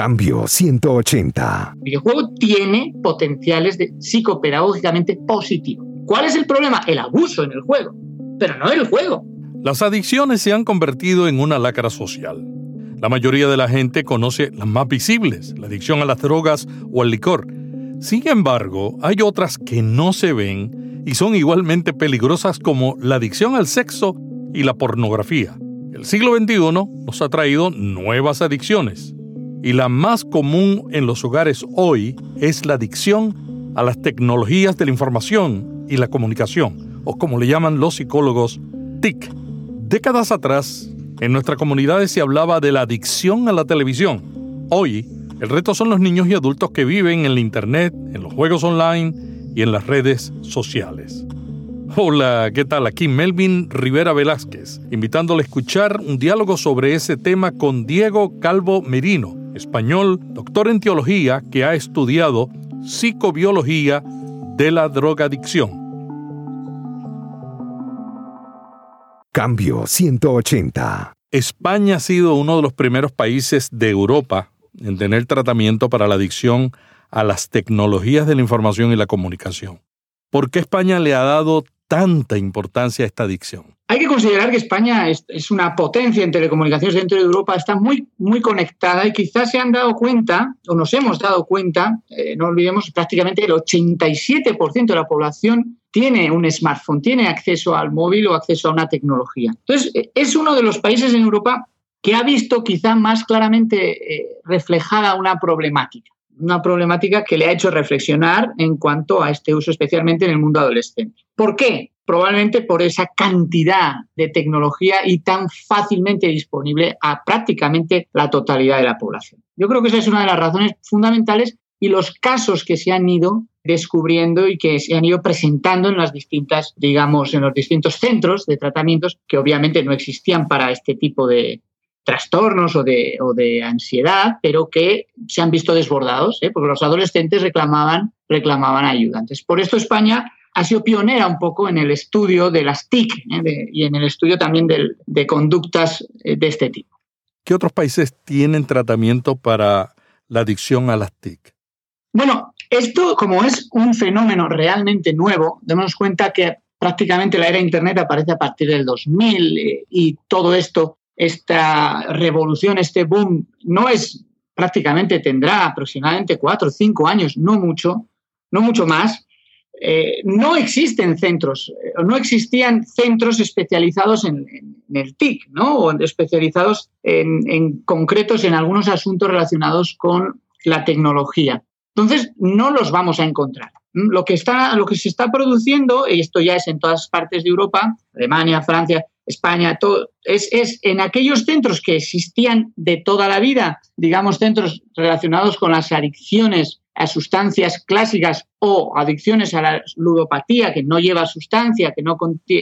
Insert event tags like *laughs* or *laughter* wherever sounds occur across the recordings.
Cambio 180. El videojuego tiene potenciales de psicopedagógicamente positivo. ¿Cuál es el problema? El abuso en el juego, pero no el juego. Las adicciones se han convertido en una lacra social. La mayoría de la gente conoce las más visibles, la adicción a las drogas o al licor. Sin embargo, hay otras que no se ven y son igualmente peligrosas como la adicción al sexo y la pornografía. El siglo XXI nos ha traído nuevas adicciones y la más común en los hogares hoy es la adicción a las tecnologías de la información y la comunicación, o como le llaman los psicólogos, TIC. Décadas atrás, en nuestras comunidades se hablaba de la adicción a la televisión. Hoy, el reto son los niños y adultos que viven en la Internet, en los juegos online y en las redes sociales. Hola, ¿qué tal? Aquí Melvin Rivera Velázquez, invitándole a escuchar un diálogo sobre ese tema con Diego Calvo Merino, español, doctor en teología que ha estudiado psicobiología de la drogadicción. Cambio 180. España ha sido uno de los primeros países de Europa en tener tratamiento para la adicción a las tecnologías de la información y la comunicación. ¿Por qué España le ha dado tanta importancia a esta adicción? Hay que considerar que España es, una potencia en telecomunicaciones dentro de Europa, está muy, muy conectada y quizás se han dado cuenta, o nos hemos dado cuenta, eh, no olvidemos, prácticamente el 87% de la población tiene un smartphone, tiene acceso al móvil o acceso a una tecnología. Entonces, eh, es uno de los países en Europa que ha visto quizá más claramente eh, reflejada una problemática una problemática que le ha hecho reflexionar en cuanto a este uso, especialmente en el mundo adolescente. ¿Por qué? Probablemente por esa cantidad de tecnología y tan fácilmente disponible a prácticamente la totalidad de la población. Yo creo que esa es una de las razones fundamentales y los casos que se han ido descubriendo y que se han ido presentando en las distintas, digamos, en los distintos centros de tratamientos que obviamente no existían para este tipo de, trastornos o de, ansiedad, pero que se han visto desbordados, ¿eh? porque los adolescentes reclamaban, reclamaban ayuda. Entonces, por esto España ha sido pionera un poco en el estudio de las TIC ¿eh? y en el estudio también de, de conductas eh, de este tipo. ¿Qué otros países tienen tratamiento para la adicción a las TIC? Bueno, esto como es un fenómeno realmente nuevo, demos cuenta que prácticamente la era Internet aparece a partir del 2000 y todo esto esta revolución, este boom, no es prácticamente, tendrá aproximadamente cuatro o cinco años, no mucho, no mucho más. Eh, no existen centros, eh, no existían centros especializados en, el TIC, ¿no? O especializados en, en concretos en algunos asuntos relacionados con la tecnología. Entonces, no los vamos a encontrar. Lo que, está, lo que se está produciendo, y esto ya es en todas partes de Europa, Alemania, Francia, España, es, en aquellos centros que existían de toda la vida, digamos, centros relacionados con las adicciones a sustancias clásicas o adicciones a la ludopatía, que no lleva sustancia, que no,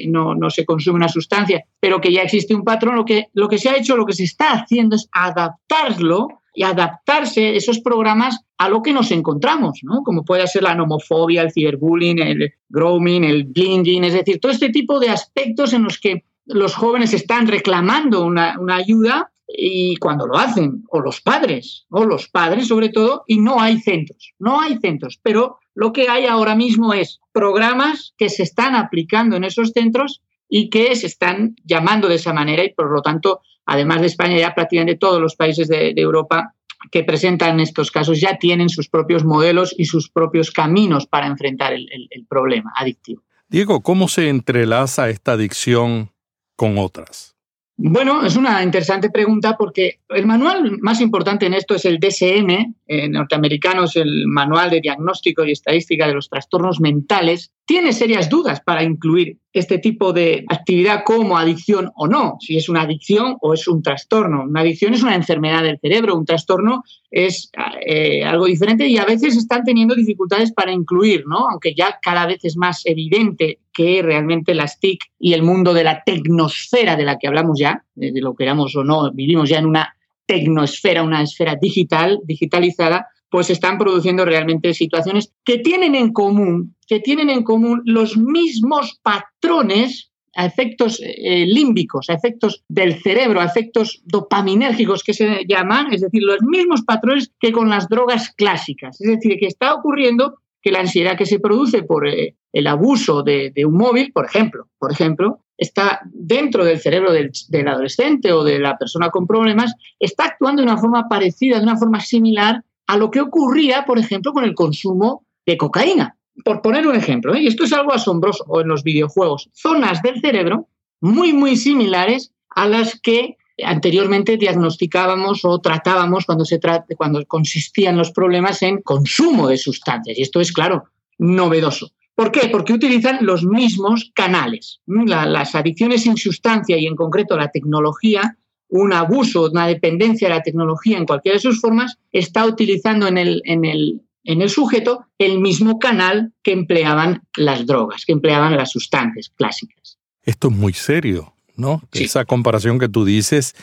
no, no, se consume una sustancia, pero que ya existe un patrón, lo que, lo que se ha hecho, lo que se está haciendo es adaptarlo y adaptarse esos programas a lo que nos encontramos, ¿no? Como puede ser la nomofobia, el ciberbullying, el grooming, el blinging, es decir, todo este tipo de aspectos en los que los jóvenes están reclamando una, ayuda y cuando lo hacen, o los padres, o los padres sobre todo, y no hay centros, no hay centros, pero lo que hay ahora mismo es programas que se están aplicando en esos centros y que se están llamando de esa manera y por lo tanto, además de España, ya prácticamente todos los países de, Europa que presentan estos casos ya tienen sus propios modelos y sus propios caminos para enfrentar el problema adictivo. Diego, ¿cómo se entrelaza esta adicción con otras? Bueno, es una interesante pregunta porque el manual más importante en esto es el DSM, norteamericano es el Manual de Diagnóstico y Estadística de los Trastornos Mentales, tiene serias dudas para incluir este tipo de actividad como adicción o no, si es una adicción o es un trastorno. Una adicción es una enfermedad del cerebro, un trastorno es eh, algo diferente y a veces están teniendo dificultades para incluir, ¿no? aunque ya cada vez es más evidente que realmente las TIC y el mundo de la tecnosfera de la que hablamos ya, de lo queramos o no, vivimos ya en una tecnosfera, una esfera digital, digitalizada, pues están produciendo realmente situaciones que tienen en común, que tienen en común los mismos patrones a efectos eh, límbicos, a efectos del cerebro, a efectos dopaminérgicos que se llaman, es decir, los mismos patrones que con las drogas clásicas. Es decir, que está ocurriendo que la ansiedad que se produce por eh, el abuso de, un móvil, por ejemplo, por ejemplo, está dentro del cerebro del, del, adolescente o de la persona con problemas, está actuando de una forma parecida, de una forma similar a lo que ocurría, por ejemplo, con el consumo de cocaína. Por poner un ejemplo, ¿eh? y esto es algo asombroso en los videojuegos, zonas del cerebro muy, muy similares a las que anteriormente diagnosticábamos o tratábamos cuando, se cuando consistían los problemas en consumo de sustancias. Y esto es, claro, novedoso. ¿Por qué? Porque utilizan los mismos canales. las adicciones sin sustancia y en concreto la tecnología, un abuso, una dependencia de la tecnología en cualquiera de sus formas, está utilizando en el, en el, en el sujeto el mismo canal que empleaban las drogas, que empleaban las sustancias clásicas. Esto es muy serio, ¿no? Esa comparación que tú dices,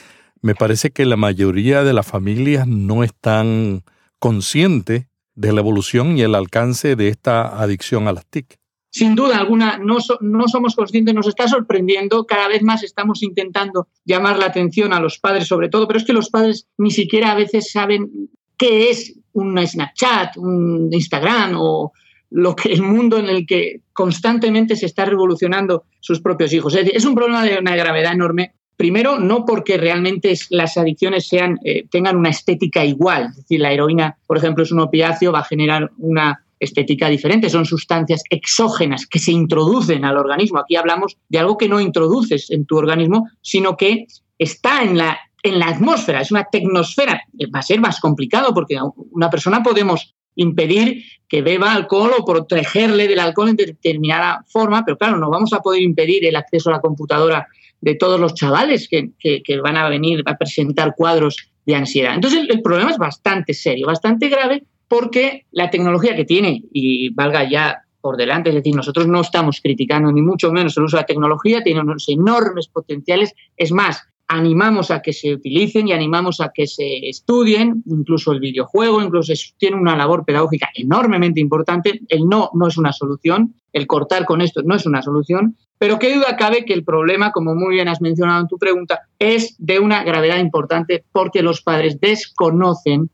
me parece que la mayoría de las familias no están conscientes de la evolución y el alcance de esta adicción a las TIC. Sin duda alguna, no, no somos conscientes, nos está sorprendiendo, cada vez más estamos intentando llamar la atención a los padres sobre todo, pero es que los padres ni siquiera a veces saben qué es un Snapchat, un Instagram o lo que el mundo en el que constantemente se está revolucionando sus propios hijos. Es, decir, es un problema de una gravedad enorme. Primero, no porque realmente las adicciones sean, eh, tengan una estética igual. Es decir, la heroína, por ejemplo, es un opiáceo, va a generar una estética diferente. Son sustancias exógenas que se introducen al organismo. Aquí hablamos de algo que no introduces en tu organismo, sino que está en la en la atmósfera, es una tecnosfera. Va a ser más complicado porque una persona podemos impedir que beba alcohol o protegerle del alcohol en determinada forma, pero claro, no vamos a poder impedir el acceso a la computadora de todos los chavales que, van a venir a presentar cuadros de ansiedad. Entonces el, el, problema es bastante serio, bastante grave, porque la tecnología que tiene, y valga ya por delante, es decir, nosotros no estamos criticando ni mucho menos el uso de la tecnología, tiene unos enormes potenciales, es más, animamos a que se utilicen y animamos a que se estudien, incluso el videojuego, incluso tiene una labor pedagógica enormemente importante. El no no es una solución, el cortar con esto no es una solución, pero qué duda cabe que el problema, como muy bien has mencionado en tu pregunta, es de una gravedad importante porque los padres desconocen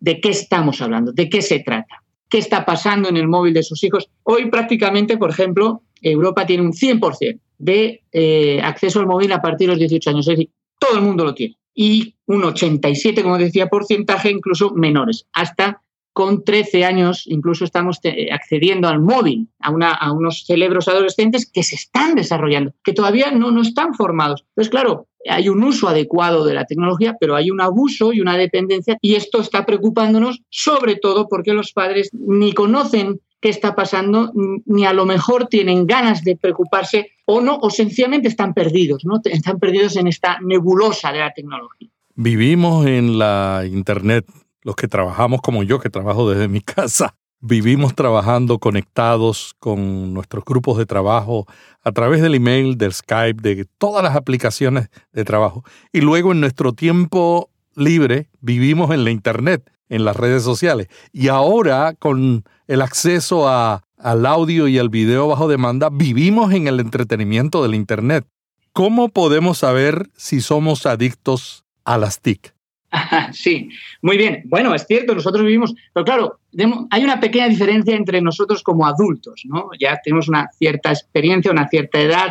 de qué estamos hablando, de qué se trata, qué está pasando en el móvil de sus hijos. Hoy prácticamente, por ejemplo, Europa tiene un 100% de eh, acceso al móvil a partir de los 18 años. Es decir, todo el mundo lo tiene. Y un 87, como decía, porcentaje incluso menores. Hasta con 13 años incluso estamos accediendo al móvil, a, una, unos cerebros adolescentes que se están desarrollando, que todavía no, no están formados. Entonces, claro, hay un uso adecuado de la tecnología, pero hay un abuso y una dependencia y esto está preocupándonos sobre todo porque los padres ni conocen qué está pasando, ni a lo mejor tienen ganas de preocuparse o no, o sencillamente están perdidos, ¿no? Están perdidos en esta nebulosa de la tecnología. Vivimos en la Internet, los que trabajamos como yo, que trabajo desde mi casa, vivimos trabajando conectados con nuestros grupos de trabajo a través del email, del Skype, de todas las aplicaciones de trabajo. Y luego en nuestro tiempo libre vivimos en la Internet, en las redes sociales. Y ahora con el acceso a, al audio y al video bajo demanda, vivimos en el entretenimiento del Internet. ¿Cómo podemos saber si somos adictos a las TIC? *laughs* Sí, muy bien. Bueno, es cierto, nosotros vivimos, pero claro, hay una pequeña diferencia entre nosotros como adultos, ¿no? Ya tenemos una cierta experiencia, una cierta edad,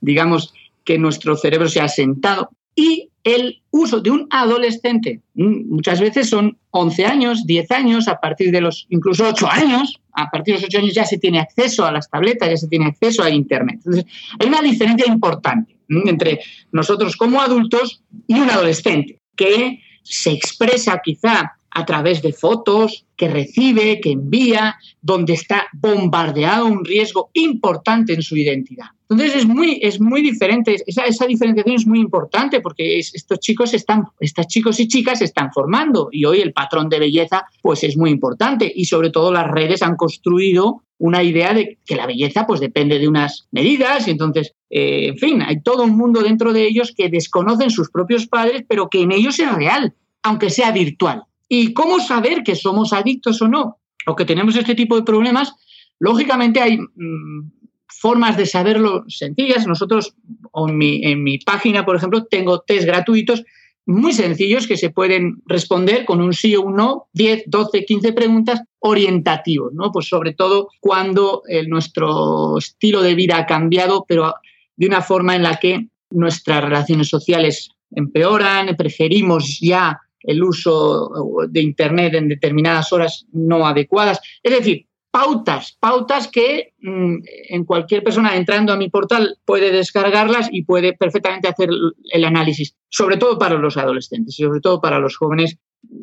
digamos que nuestro cerebro se ha sentado y el uso de un adolescente, mm, muchas veces son 11 años, 10 años, a partir de los incluso 8 años, a partir de los 8 años ya se tiene acceso a las tabletas, ya se tiene acceso a Internet. Entonces, hay una diferencia importante mm, entre nosotros como adultos y un adolescente, que se expresa quizá a través de fotos que recibe, que envía, donde está bombardeado un riesgo importante en su identidad. Entonces es muy, es muy diferente, esa, esa diferenciación es muy importante porque estos chicos están, estos chicos y chicas se están formando y hoy el patrón de belleza pues es muy importante y sobre todo las redes han construido una idea de que la belleza pues depende de unas medidas y entonces, eh, en fin, hay todo un mundo dentro de ellos que desconocen sus propios padres pero que en ellos es real, aunque sea virtual. ¿Y cómo saber que somos adictos o no? O que tenemos este tipo de problemas. Lógicamente hay mm, formas de saberlo sencillas. Nosotros, en mi, página, por ejemplo, tengo test gratuitos muy sencillos que se pueden responder con un sí o un no, 10, 12, 15 preguntas orientativos, ¿no? Pues sobre todo cuando nuestro estilo de vida ha cambiado, pero de una forma en la que nuestras relaciones sociales empeoran, preferimos ya el uso de Internet en determinadas horas no adecuadas. Es decir, pautas, pautas que mm, en cualquier persona entrando a mi portal puede descargarlas y puede perfectamente hacer el análisis, sobre todo para los adolescentes, sobre todo para los jóvenes,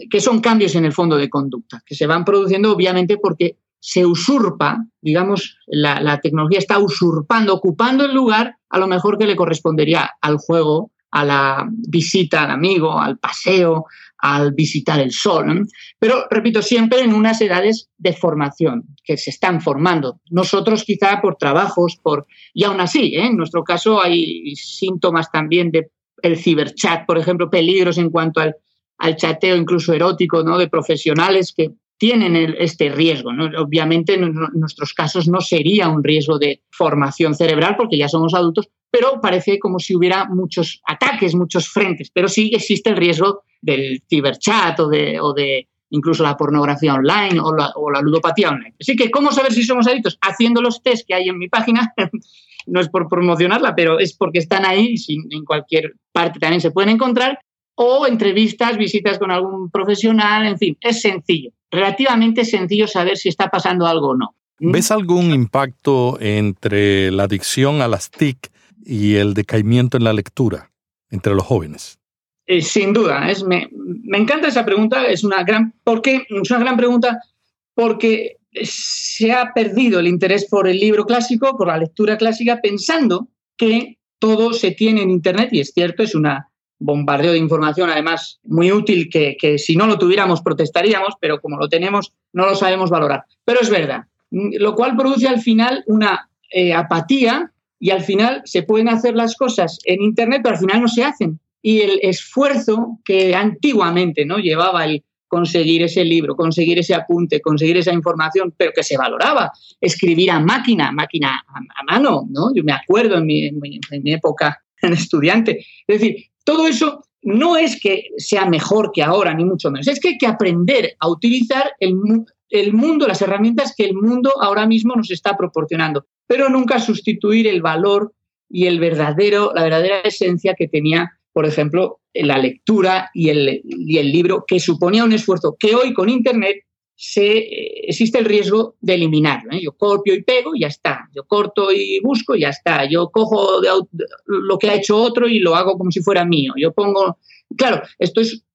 que son cambios en el fondo de conducta, que se van produciendo obviamente porque se usurpa, digamos, la, la tecnología está usurpando, ocupando el lugar a lo mejor que le correspondería al juego, a la visita al amigo, al paseo, al visitar el sol. Pero, repito, siempre en unas edades de formación, que se están formando. Nosotros quizá por trabajos, por y aún así, ¿eh? en nuestro caso hay síntomas también de el ciberchat, por ejemplo, peligros en cuanto al, al chateo incluso erótico, ¿no? De profesionales que tienen este riesgo. Obviamente en nuestros casos no sería un riesgo de formación cerebral porque ya somos adultos, pero parece como si hubiera muchos ataques, muchos frentes, pero sí existe el riesgo del ciberchat o de, o de incluso la pornografía online o la, o la, ludopatía online. Así que, ¿cómo saber si somos adictos? Haciendo los test que hay en mi página, *laughs* no es por promocionarla, pero es porque están ahí en cualquier parte también se pueden encontrar, o entrevistas, visitas con algún profesional, en fin, es sencillo, relativamente sencillo saber si está pasando algo o no. ¿Mm? ¿Ves algún impacto entre la adicción a las TIC y el decaimiento en la lectura entre los jóvenes? Eh, sin duda, es, me, me, encanta esa pregunta, es una gran, porque, es una gran pregunta porque se ha perdido el interés por el libro clásico, por la lectura clásica, pensando que todo se tiene en Internet, y es cierto, es una bombardeo de información, además muy útil, que, que si no lo tuviéramos protestaríamos, pero como lo tenemos no lo sabemos valorar. Pero es verdad, lo cual produce al final una eh, apatía y al final se pueden hacer las cosas en Internet, pero al final no se hacen. Y el esfuerzo que antiguamente ¿no? llevaba el conseguir ese libro, conseguir ese apunte, conseguir esa información, pero que se valoraba, escribir a máquina, máquina a, mano, ¿no? Yo me acuerdo en mi, en mi época estudiante. Es decir, todo eso no es que sea mejor que ahora, ni mucho menos, es que hay que aprender a utilizar el, el mundo, las herramientas que el mundo ahora mismo nos está proporcionando, pero nunca sustituir el valor y el verdadero, la verdadera esencia que tenía, por ejemplo, la lectura y el, y el libro, que suponía un esfuerzo que hoy con Internet se, existe el riesgo de eliminarlo. ¿eh? Yo copio y pego y ya está. Yo corto y busco y ya está. Yo cojo de, lo que ha hecho otro y lo hago como si fuera mío. Yo pongo, claro, esto es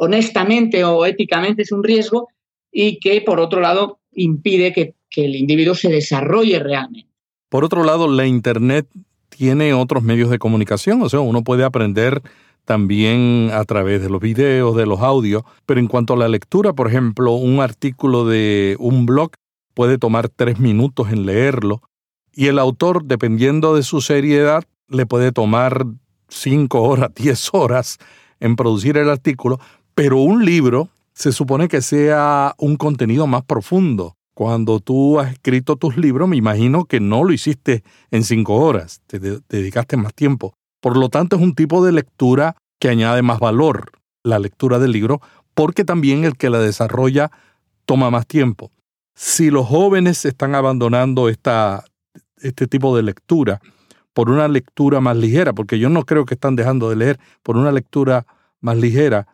honestamente o éticamente es un riesgo y que por otro lado impide que, que el individuo se desarrolle realmente. Por otro lado, la Internet tiene otros medios de comunicación, o sea, uno puede aprender también a través de los videos, de los audios, pero en cuanto a la lectura, por ejemplo, un artículo de un blog puede tomar tres minutos en leerlo y el autor, dependiendo de su seriedad, le puede tomar cinco horas, *laughs* diez horas en producir el artículo, pero un libro se supone que sea un contenido más profundo. Cuando tú has escrito tus libros, me imagino que no lo hiciste en cinco horas, te, dedicaste más tiempo. Por lo tanto, es un tipo de lectura que añade más valor, la lectura del libro, porque también el que la desarrolla toma más tiempo. Si los jóvenes están abandonando esta, este tipo de lectura por una lectura más ligera, porque yo no creo que están dejando de leer por una lectura más ligera,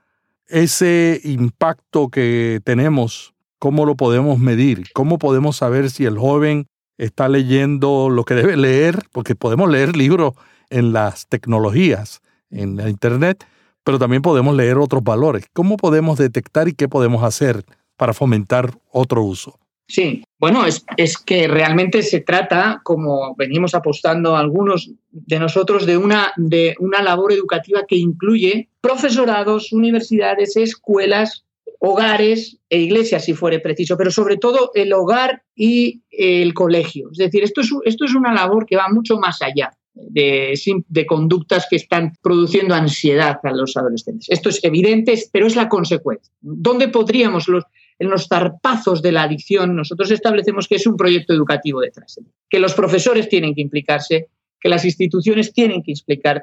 ese impacto que tenemos, ¿cómo lo podemos medir? ¿Cómo podemos saber si el joven está leyendo lo que debe leer? Porque podemos leer libros en las tecnologías, en la Internet, pero también podemos leer otros valores. ¿Cómo podemos detectar y qué podemos hacer para fomentar otro uso? Sí, bueno, es, es, que realmente se trata, como venimos apostando algunos de nosotros, de una, de una labor educativa que incluye profesorados, universidades, escuelas, hogares e iglesias, si fuere preciso, pero sobre todo el hogar y el colegio. Es decir, esto es, esto es una labor que va mucho más allá de, conductas que están produciendo ansiedad a los adolescentes. Esto es evidente, pero es la consecuencia. ¿Dónde podríamos los, en los zarpazos de la adicción, nosotros establecemos que es un proyecto educativo detrás, que los profesores tienen que implicarse, que las instituciones tienen que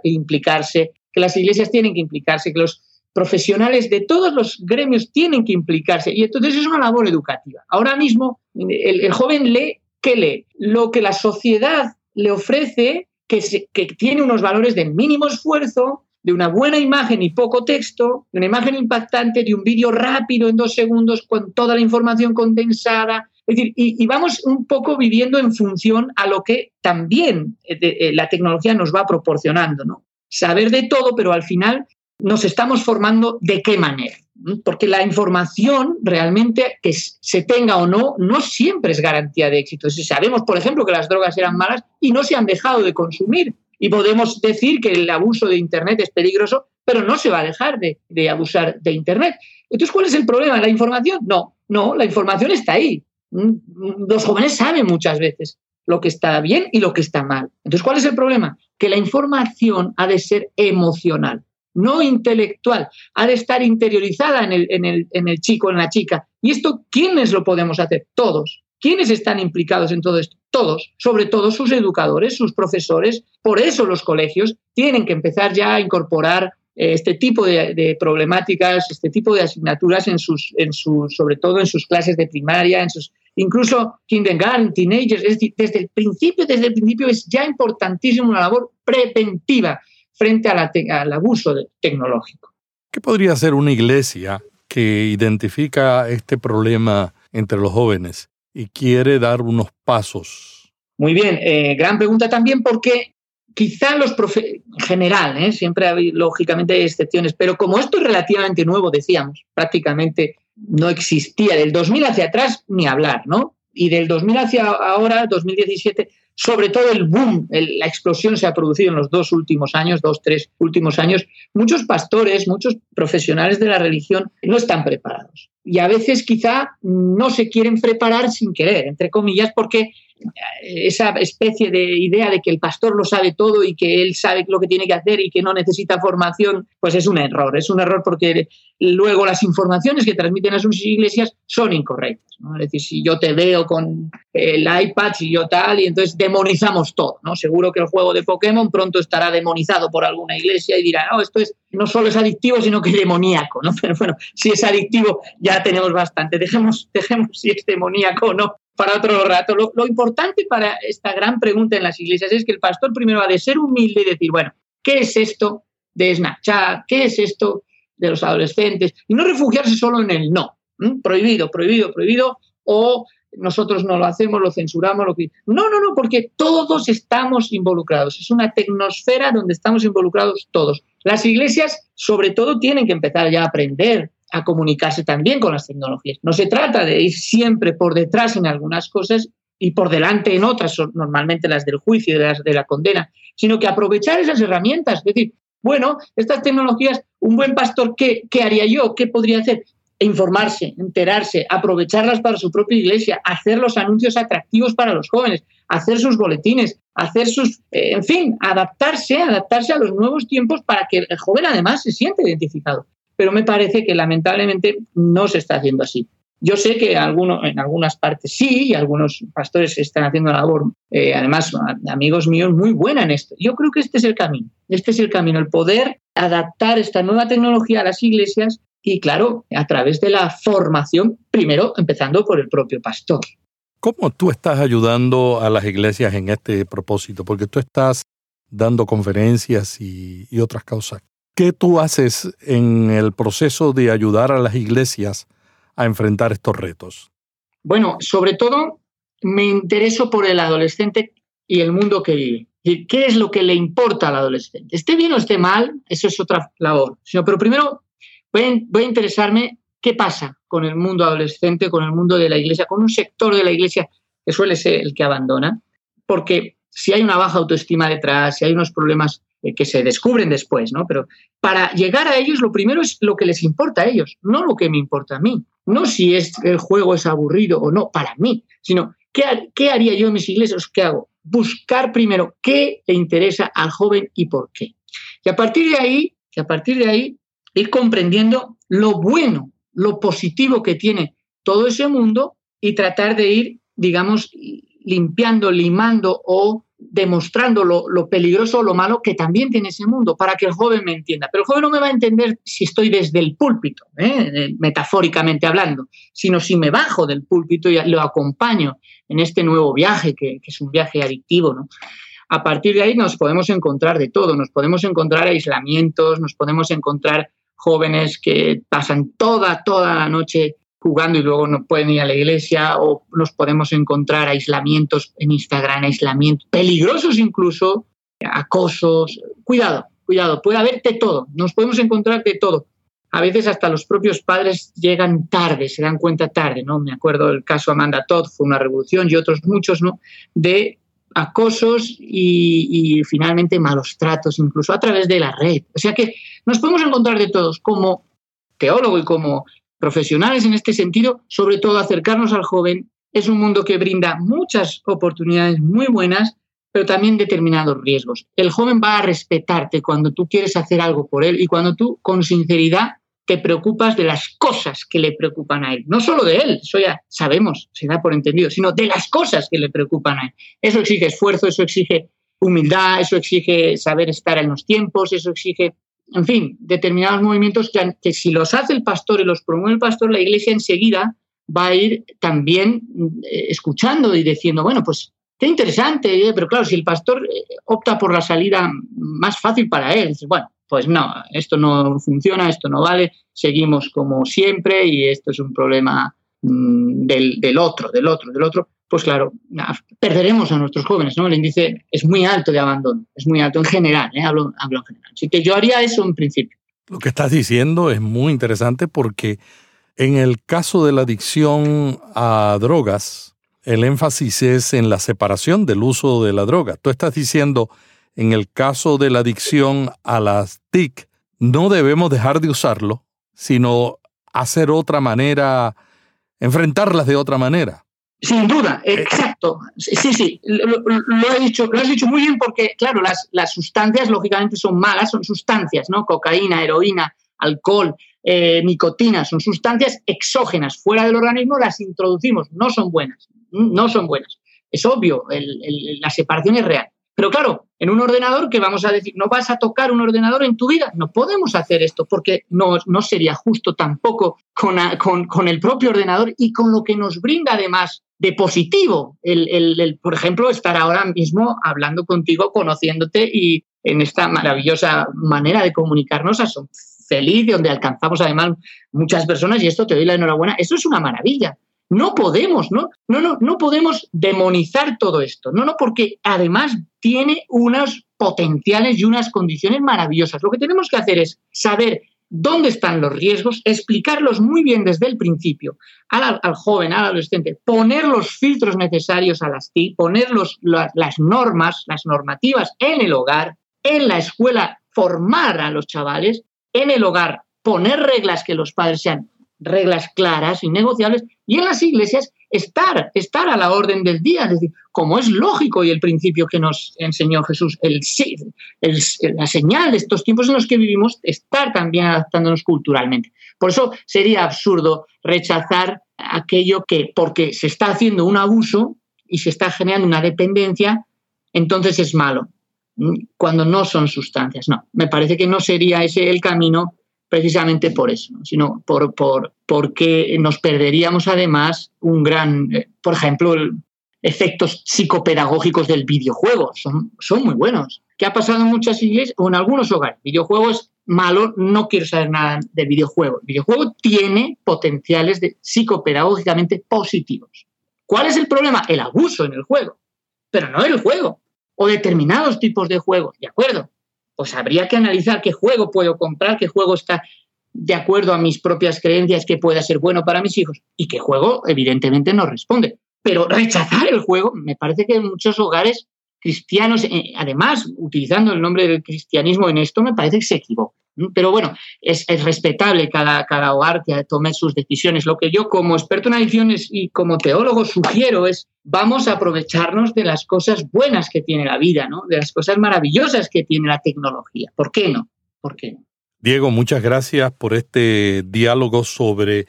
implicarse, que las iglesias tienen que implicarse, que los profesionales de todos los gremios tienen que implicarse. Y entonces es una labor educativa. Ahora mismo el, joven lee, ¿qué lee? Lo que la sociedad le ofrece, que, que tiene unos valores de mínimo esfuerzo, de una buena imagen y poco texto, de una imagen impactante, de un vídeo rápido en dos segundos con toda la información condensada. Es decir, y, vamos un poco viviendo en función a lo que también eh, eh, la tecnología nos va proporcionando, ¿no? Saber de todo, pero al final nos estamos formando de qué manera. Porque la información realmente, que se tenga o no, no siempre es garantía de éxito. Si sabemos, por ejemplo, que las drogas eran malas y no se han dejado de consumir, y podemos decir que el abuso de Internet es peligroso, pero no se va a dejar de, abusar de Internet. Entonces, ¿cuál es el problema? ¿La información? No, no, la información está ahí. Mm, los jóvenes saben muchas veces lo que está bien y lo que está mal. Entonces, ¿cuál es el problema? Que la información ha de ser emocional, no intelectual, ha de estar interiorizada en el, en el, en el chico, en la chica. ¿Y esto quiénes lo podemos hacer? Todos. ¿Quiénes están implicados en todo esto? Todos, sobre todo sus educadores, sus profesores. Por eso los colegios tienen que empezar ya a incorporar eh, este tipo de, problemáticas, este tipo de asignaturas en sus, en sus, sobre todo en sus clases de primaria, en sus, incluso kindergarten, teenagers. Es decir, desde el principio, desde el principio es ya importantísimo una labor preventiva frente al abuso tecnológico. ¿Qué podría hacer una iglesia que identifica este problema entre los jóvenes y quiere dar unos pasos? Muy bien, eh, gran pregunta también porque quizá los profes, en general, ¿eh? siempre hay lógicamente excepciones, pero como esto es relativamente nuevo, decíamos, prácticamente no existía del 2000 hacia atrás ni hablar, ¿no? Y del 2000 hacia ahora, 2017, sobre todo el boom, la explosión se ha producido en los dos últimos años, dos, tres últimos años. Muchos pastores, muchos profesionales de la religión no están preparados. Y a veces quizá no se quieren preparar sin querer, entre comillas, porque esa especie de idea de que el pastor lo sabe todo y que él sabe lo que tiene que hacer y que no necesita formación, pues es un error. Es un error porque luego las informaciones que transmiten a sus iglesias son incorrectas. Es decir, si yo te veo con el iPad, y yo tal, y entonces demonizamos todo. ¿no? Seguro que el juego de Pokémon pronto estará demonizado por alguna iglesia y dirá, no, esto es, no solo es adictivo, sino que es demoníaco. ¿no? *laughs* Pero bueno, si es adictivo ya tenemos bastante. Dejemos, dejemos si es demoníaco o no para otro rato. Lo, importante para esta gran pregunta en las iglesias es que el pastor primero ha de ser humilde y decir, bueno, ¿qué es esto de Snapchat? ¿Qué es esto de los adolescentes? Y no refugiarse solo en el no. Prohibido, prohibido, prohibido. O nosotros no lo hacemos, lo censuramos. Lo. No, no, no, porque todos estamos involucrados. Es una tecnosfera donde estamos involucrados todos. Las iglesias, sobre todo, tienen que empezar ya a aprender a comunicarse también con las tecnologías. No se trata de ir siempre por detrás en algunas cosas y por delante en otras, normalmente las del juicio y las de la condena, sino que aprovechar esas herramientas. Es decir, bueno, estas tecnologías, un buen pastor, ¿qué, qué haría yo? ¿Qué podría hacer? Informarse, enterarse, aprovecharlas para su propia iglesia, hacer los anuncios atractivos para los jóvenes, hacer sus boletines, hacer sus, eh, en fin, adaptarse, adaptarse a los nuevos tiempos para que el joven además se siente identificado pero me parece que lamentablemente no se está haciendo así. Yo sé que alguno, en algunas partes sí, y algunos pastores están haciendo la labor, eh, además amigos míos, muy buena en esto. Yo creo que este es el camino, este es el camino, el poder adaptar esta nueva tecnología a las iglesias y claro, a través de la formación, primero empezando por el propio pastor. ¿Cómo tú estás ayudando a las iglesias en este propósito? Porque tú estás dando conferencias y, y otras causas. ¿Qué tú haces en el proceso de ayudar a las iglesias a enfrentar estos retos? Bueno, sobre todo me intereso por el adolescente y el mundo que vive. ¿Qué es lo que le importa al adolescente? Esté bien o esté mal, eso es otra labor. Pero primero voy a, interesarme qué pasa con el mundo adolescente, con el mundo de la iglesia, con un sector de la iglesia que suele ser el que abandona. Porque si hay una baja autoestima detrás, si hay unos problemas eh, que se descubren después, ¿no? Pero para llegar a ellos, lo primero es lo que les importa a ellos, no lo que me importa a mí. No si es, el juego es aburrido o no, para mí, sino ¿qué, qué haría yo en mis iglesias? ¿Qué hago? Buscar primero qué le interesa al joven y por qué. Y a partir de ahí, y a partir de ahí, ir comprendiendo lo bueno, lo positivo que tiene todo ese mundo y tratar de ir, digamos, limpiando, limando o demostrando lo, peligroso o lo malo que también tiene ese mundo, para que el joven me entienda. Pero el joven no me va a entender si estoy desde el púlpito, ¿eh? Eh, metafóricamente hablando, sino si me bajo del púlpito y lo acompaño en este nuevo viaje, que, que es un viaje adictivo. ¿no? A partir de ahí nos podemos encontrar de todo, nos podemos encontrar aislamientos, nos podemos encontrar jóvenes que pasan toda, toda la noche jugando y luego no pueden ir a la iglesia o nos podemos encontrar aislamientos en Instagram, aislamientos peligrosos incluso, acosos. Cuidado, cuidado, puede haber de todo, nos podemos encontrar de todo. A veces hasta los propios padres llegan tarde, se dan cuenta tarde, ¿no? Me acuerdo del caso Amanda Todd, fue una revolución y otros muchos, ¿no? De acosos y, finalmente malos tratos, incluso a través de la red. O sea que nos podemos encontrar de todos. Como teólogo y como profesionales en este sentido, sobre todo acercarnos al joven. Es un mundo que brinda muchas oportunidades muy buenas, pero también determinados riesgos. El joven va a respetarte cuando tú quieres hacer algo por él y cuando tú con sinceridad te preocupas de las cosas que le preocupan a él. No solo de él, eso ya sabemos, se da por entendido, sino de las cosas que le preocupan a él. Eso exige esfuerzo, eso exige humildad, eso exige saber estar en los tiempos, eso exige en fin, determinados movimientos que, si los hace el pastor y los promueve el pastor, la iglesia enseguida va a ir también eh, escuchando y diciendo, bueno, pues qué interesante, eh, pero claro, si el pastor eh, opta por la salida más fácil para él, bueno, pues no, esto no funciona, esto no vale, seguimos como siempre y esto es un problema mm, del, del otro, del otro, del otro pues claro, perderemos a nuestros jóvenes, ¿no? El índice es muy alto de abandono, es muy alto en general, ¿eh? hablo, hablo en general. Así que yo haría eso en principio. Lo que estás diciendo es muy interesante porque en el caso de la adicción a drogas, el énfasis es en la separación del uso de la droga. Tú estás diciendo, en el caso de la adicción a las TIC, no debemos dejar de usarlo, sino hacer otra manera, enfrentarlas de otra manera. Sin duda, eh, exacto. Sí, sí, lo, he dicho, lo has dicho muy bien porque, claro, las, las sustancias lógicamente son malas, son sustancias, ¿no? Cocaína, heroína, alcohol, eh, nicotina, son sustancias exógenas, fuera del organismo las introducimos, no son buenas, no son buenas. Es obvio, la separación es real. Pero claro, en un ordenador que vamos a decir, no vas a tocar un ordenador en tu vida, no podemos hacer esto porque no, no sería justo tampoco con, con, con, el propio ordenador y con lo que nos brinda además de positivo. El, el, por ejemplo, estar ahora mismo hablando contigo, conociéndote y en esta maravillosa manera de comunicarnos, son feliz, donde alcanzamos además muchas personas y esto te doy la enhorabuena. Eso es una maravilla. No podemos, ¿no? No, no, no podemos demonizar todo esto. No, no, porque además tiene unos potenciales y unas condiciones maravillosas. Lo que tenemos que hacer es saber dónde están los riesgos, explicarlos muy bien desde el principio al, joven, al adolescente, poner los filtros necesarios a las TIC, poner las normas, las normativas en el hogar, en la escuela, formar a los chavales, en el hogar, poner reglas que los padres sean reglas claras y negociables, y en las iglesias estar, estar a la orden del día, es decir, como es lógico y el principio que nos enseñó Jesús, el, el, la señal de estos tiempos en los que vivimos, estar también adaptándonos culturalmente. Por eso sería absurdo rechazar aquello que, porque se está haciendo un abuso y se está generando una dependencia, entonces es malo, cuando no son sustancias. No, me parece que no sería ese el camino precisamente por eso, sino por, por, porque nos perderíamos además un gran, eh, por ejemplo, efectos psicopedagógicos del videojuego. Son, son muy buenos. ¿Qué ha pasado en muchas iglesias o en algunos hogares? Videojuegos malo, no quiero saber nada de videojuego. El videojuego tiene potenciales de psicopedagógicamente positivos. ¿Cuál es el problema? El abuso en el juego, pero no el juego o determinados tipos de juegos, ¿de acuerdo? Pues habría que analizar qué juego puedo comprar, qué juego está de acuerdo a mis propias creencias que pueda ser bueno para mis hijos y qué juego evidentemente no responde. Pero rechazar el juego, me parece que en muchos hogares cristianos, eh, además utilizando el nombre del cristianismo en esto, me parece que se equivoca. Pero bueno, es, respetable cada, cada hogar que tome sus decisiones. Lo que yo como experto en adicciones y como teólogo sugiero es vamos a aprovecharnos de las cosas buenas que tiene la vida, ¿no? de las cosas maravillosas que tiene la tecnología. ¿Por qué no? ¿Por qué Diego, muchas gracias por este diálogo sobre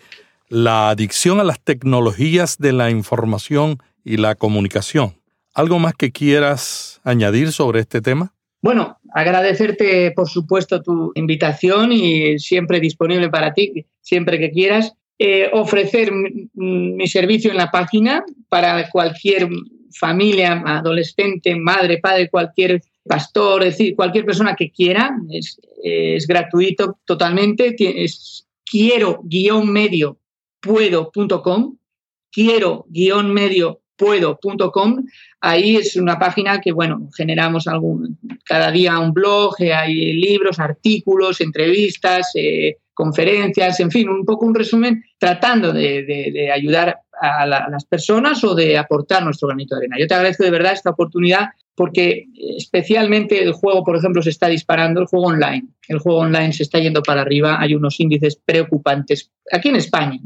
la adicción a las tecnologías de la información y la comunicación. ¿Algo más que quieras añadir sobre este tema? Bueno, agradecerte por supuesto tu invitación y siempre disponible para ti, siempre que quieras. Eh, ofrecer mi, servicio en la página para cualquier familia, adolescente, madre, padre, cualquier pastor, es cualquier persona que quiera. Es, gratuito totalmente. Es quiero-medio puedo.com, quiero-medio puedo.com. Ahí es una página que, bueno, generamos algún, cada día un blog, eh, hay libros, artículos, entrevistas, eh, conferencias, en fin, un poco un resumen tratando de, ayudar a, las personas o de aportar nuestro granito de arena. Yo te agradezco de verdad esta oportunidad porque especialmente el juego, por ejemplo, se está disparando, el juego online. El juego online se está yendo para arriba, hay unos índices preocupantes aquí en España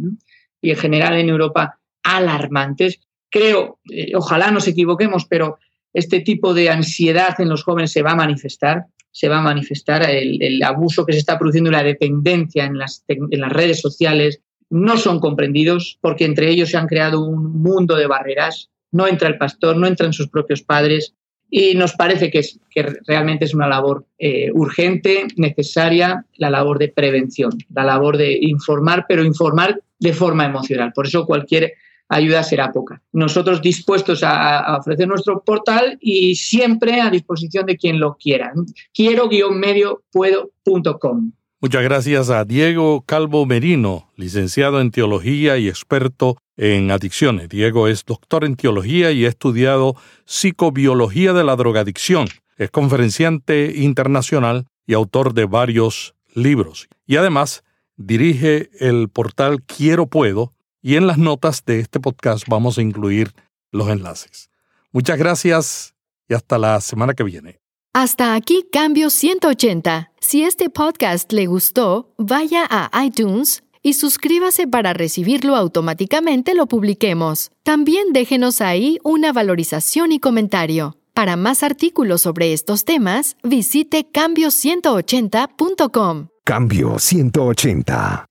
y en general en Europa alarmantes creo, eh, ojalá nos equivoquemos, pero este tipo de ansiedad en los jóvenes se va a manifestar, se va a manifestar el, abuso que se está produciendo la dependencia en las, en las redes sociales no son comprendidos porque entre ellos se han creado un mundo de barreras, no entra el pastor, no entran sus propios padres y nos parece que, es, que realmente es una labor eh, urgente, necesaria, la labor de prevención, la labor de informar, pero informar de forma emocional. Por eso cualquier ayuda será poca. Nosotros dispuestos a, ofrecer nuestro portal y siempre a disposición de quien lo quiera. Quiero-medio-puedo.com. Muchas gracias a Diego Calvo Merino, licenciado en teología y experto en adicciones. Diego es doctor en teología y ha estudiado psicobiología de la drogadicción. Es conferenciante internacional y autor de varios libros. Y además dirige el portal Quiero Puedo, y en las notas de este podcast vamos a incluir los enlaces. Muchas gracias y hasta la semana que viene. Hasta aquí Cambio 180. Si este podcast le gustó, vaya a iTunes y suscríbase para recibirlo automáticamente lo publiquemos. También déjenos ahí una valorización y comentario. Para más artículos sobre estos temas, visite cambio180.com. Cambio 180.